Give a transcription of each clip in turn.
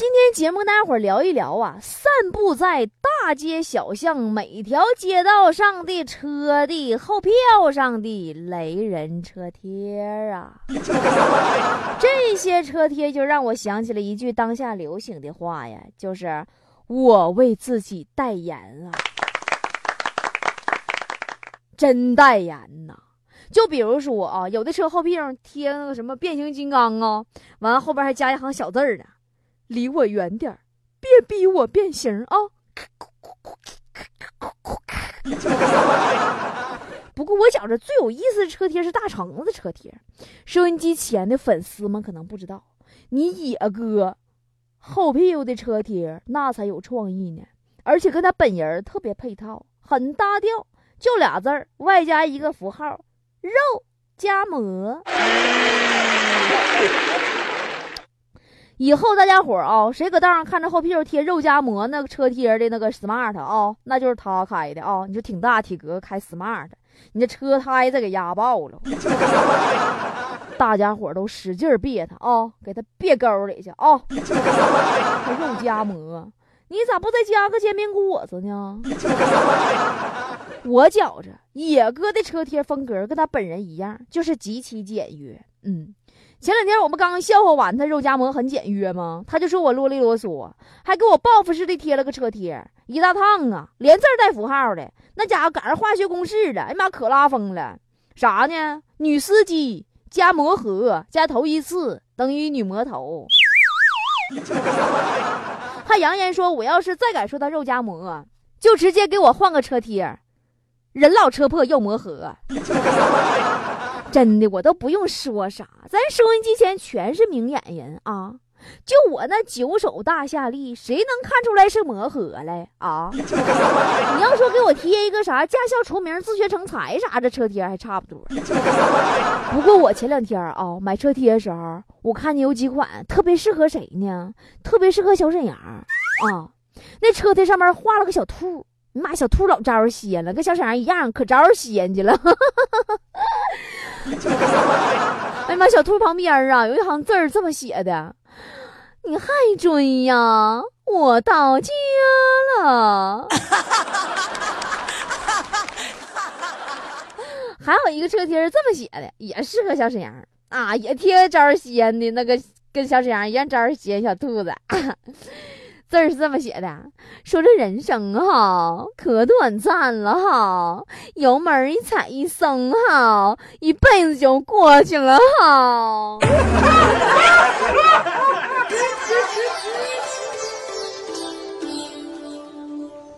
今天节目跟大家伙聊一聊啊，散布在大街小巷每条街道上的车的后票上的雷人车贴啊。这些车贴就让我想起了一句当下流行的话呀，就是我为自己代言啊，真代言呐。就比如说啊，有的车后屁上贴那个什么变形金刚啊，完了后边还加一行小字儿呢。离我远点儿别逼我变形啊！不过我觉着最有意思的车贴是大橙子车贴。收音机前的粉丝们可能不知道，你野哥后屁股的车贴那才有创意呢，而且跟他本人特别配套，很搭调，就俩字儿，外加一个符号，肉夹馍。以后大家伙儿啊，谁搁道上看着后屁股贴肉夹馍那个车贴的那个 smart 啊，那就是他开的啊。你说挺大体格开 smart，你这车胎子给压爆了。大家伙儿都使劲别他啊，给他别沟里去啊。还肉夹馍，你咋不再加个煎饼果子呢？我觉着野哥的车贴风格跟他本人一样，就是极其简约。嗯。前两天我们刚笑话完他肉夹馍很简约吗？他就说我啰里啰嗦，还给我报复似的贴了个车贴，一大趟啊，连字带符号的，那家伙赶上化学公式了，哎妈，可拉风了！啥呢？女司机加磨合加头一次等于女魔头，他扬言说我要是再敢说他肉夹馍，就直接给我换个车贴，人老车破又磨合。真的，我都不用说啥，咱收音机前全是明眼人啊！就我那九手大夏利，谁能看出来是磨合来啊？你要说给我贴一个啥驾校出名、自学成才啥的车贴，还差不多。不过我前两天啊买车贴的时候，我看见有几款特别适合谁呢？特别适合小沈阳啊！那车贴上面画了个小兔。你妈小兔老招人稀罕了，跟小沈阳一样，可招人稀罕去了。哎呀妈，小兔旁边啊有一行字儿这么写的：“你还追呀？我到家了。”还有一个车贴是这么写的，也适合小沈阳啊，也贴招人稀罕的那个，跟小沈阳一样招人稀罕小兔子。字儿是这么写的，说这人生哈可短暂了哈，油门一踩一松哈，一辈子就过去了哈。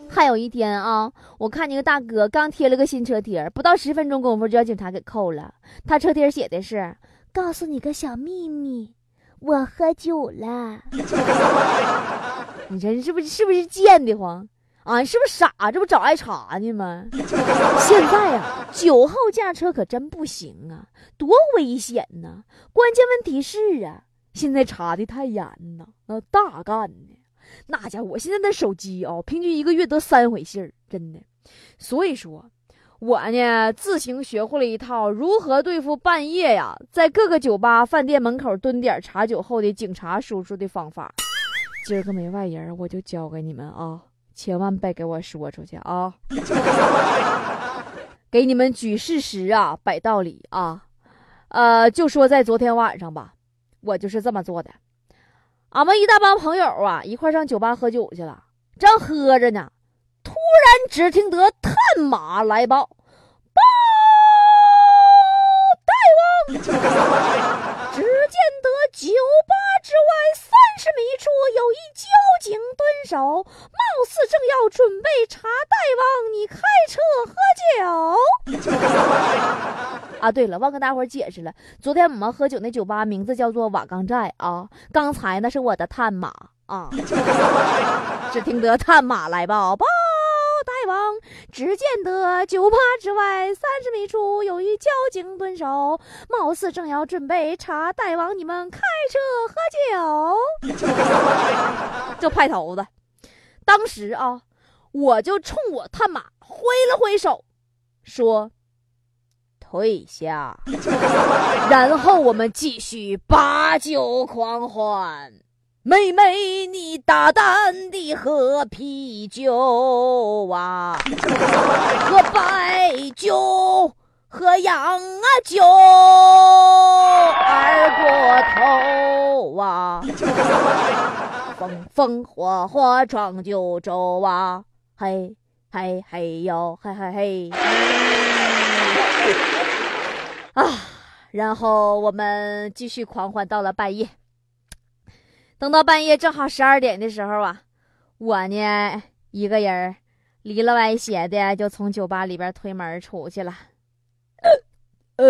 还有一天啊，我看见个大哥刚贴了个新车贴，不到十分钟功夫就让警察给扣了。他车贴写的是：“告诉你个小秘密，我喝酒了。”你这是不是是不是贱的慌啊？是不是傻？这不找挨查呢吗？现在啊，酒后驾车可真不行啊，多危险呐！关键问题是啊，现在查的太严了，那大干呢。那家伙，我现在的手机啊，平均一个月得三回信儿，真的。所以说，我呢自行学会了一套如何对付半夜呀，在各个酒吧、饭店门口蹲点查酒后的警察叔叔的方法。今儿个没外人，我就教给你们啊！千万别给我说出去啊！给你们举事实啊，摆道理啊！呃，就说在昨天晚上吧，我就是这么做的。俺们一大帮朋友啊，一块上酒吧喝酒去了，正喝着呢，突然只听得探马来报：“报，大王！” 只见得酒吧之外三。十米处有一交警蹲守，貌似正要准备查大王你开车喝酒。啊，对了，忘跟大伙解释了，昨天我们喝酒那酒吧名字叫做瓦岗寨啊。刚才那是我的探马啊！只听得探马来报，报，只见得酒吧之外三十米处有一交警蹲守，貌似正要准备查大王你们开车喝酒。就派头子，当时啊，我就冲我探马挥了挥手，说。退下，然后我们继续把酒狂欢。妹妹，你大胆地喝啤酒啊，喝白酒，喝洋啊酒，二锅头啊，风风火火闯九州啊，嘿嘿嘿哟，嘿嘿嘿。啊，然后我们继续狂欢到了半夜。等到半夜正好十二点的时候啊，我呢一个人离了歪斜的就从酒吧里边推门出去了。呃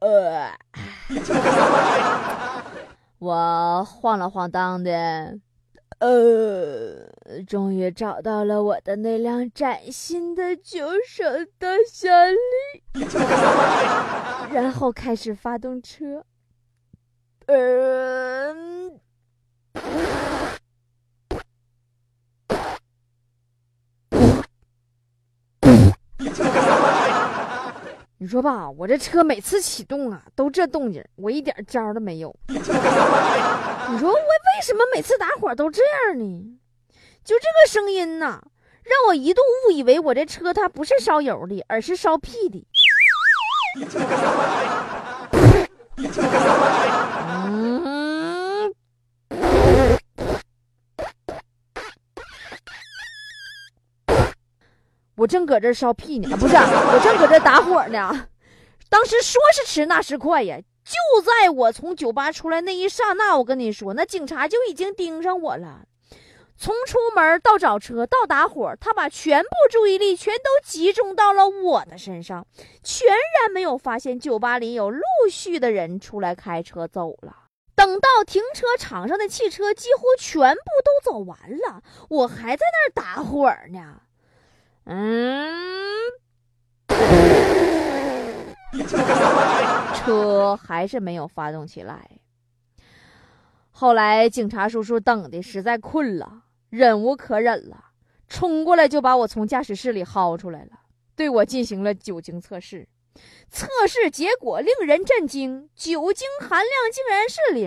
呃，我晃了晃荡的。呃，终于找到了我的那辆崭新的九手大夏利，然后开始发动车。嗯，你说吧，我这车每次启动啊都这动静，我一点招都没有。你说我为什么每次打火都这样呢？就这个声音呐，让我一度误以为我这车它不是烧油的，而是烧屁的。我正搁这烧屁呢，不是，我正搁这打火呢。当时说是迟，那是快呀。就在我从酒吧出来那一刹那，我跟你说，那警察就已经盯上我了。从出门到找车到打火，他把全部注意力全都集中到了我的身上，全然没有发现酒吧里有陆续的人出来开车走了。等到停车场上的汽车几乎全部都走完了，我还在那儿打火呢。嗯。车还是没有发动起来。后来警察叔叔等的实在困了，忍无可忍了，冲过来就把我从驾驶室里薅出来了，对我进行了酒精测试。测试结果令人震惊，酒精含量竟然是零。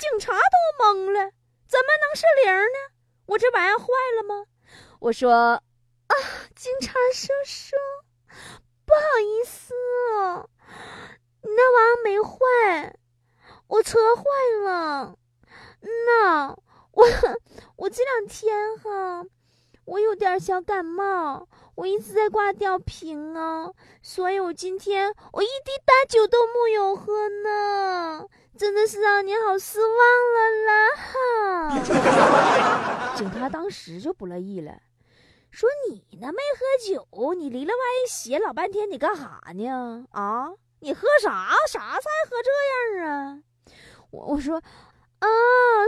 警察都懵了，怎么能是零呢？我这玩意坏了吗？我说啊，警察叔叔。不好意思啊，你那玩意没坏，我车坏了。那我我这两天哈，我有点小感冒，我一直在挂吊瓶啊，所以我今天我一滴大酒都没有喝呢，真的是让你好失望了啦哈。警察当时就不乐意了。说你呢没喝酒，你离了歪斜老半天，你干哈呢？啊，你喝啥啥菜喝这样啊？我我说，啊，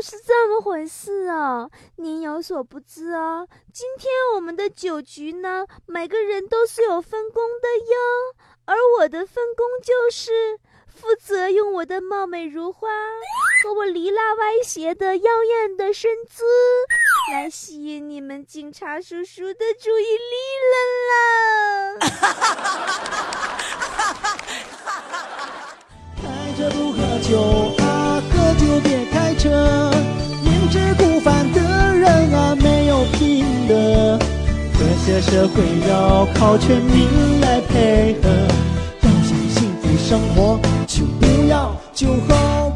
是这么回事啊。您有所不知啊，今天我们的酒局呢，每个人都是有分工的哟，而我的分工就是负责用我的貌美如花和我离拉歪斜的妖艳的身姿。来吸引你们警察叔叔的注意力了啦！开车不喝酒这社会要靠全民来配合要想幸福生活就不要酒后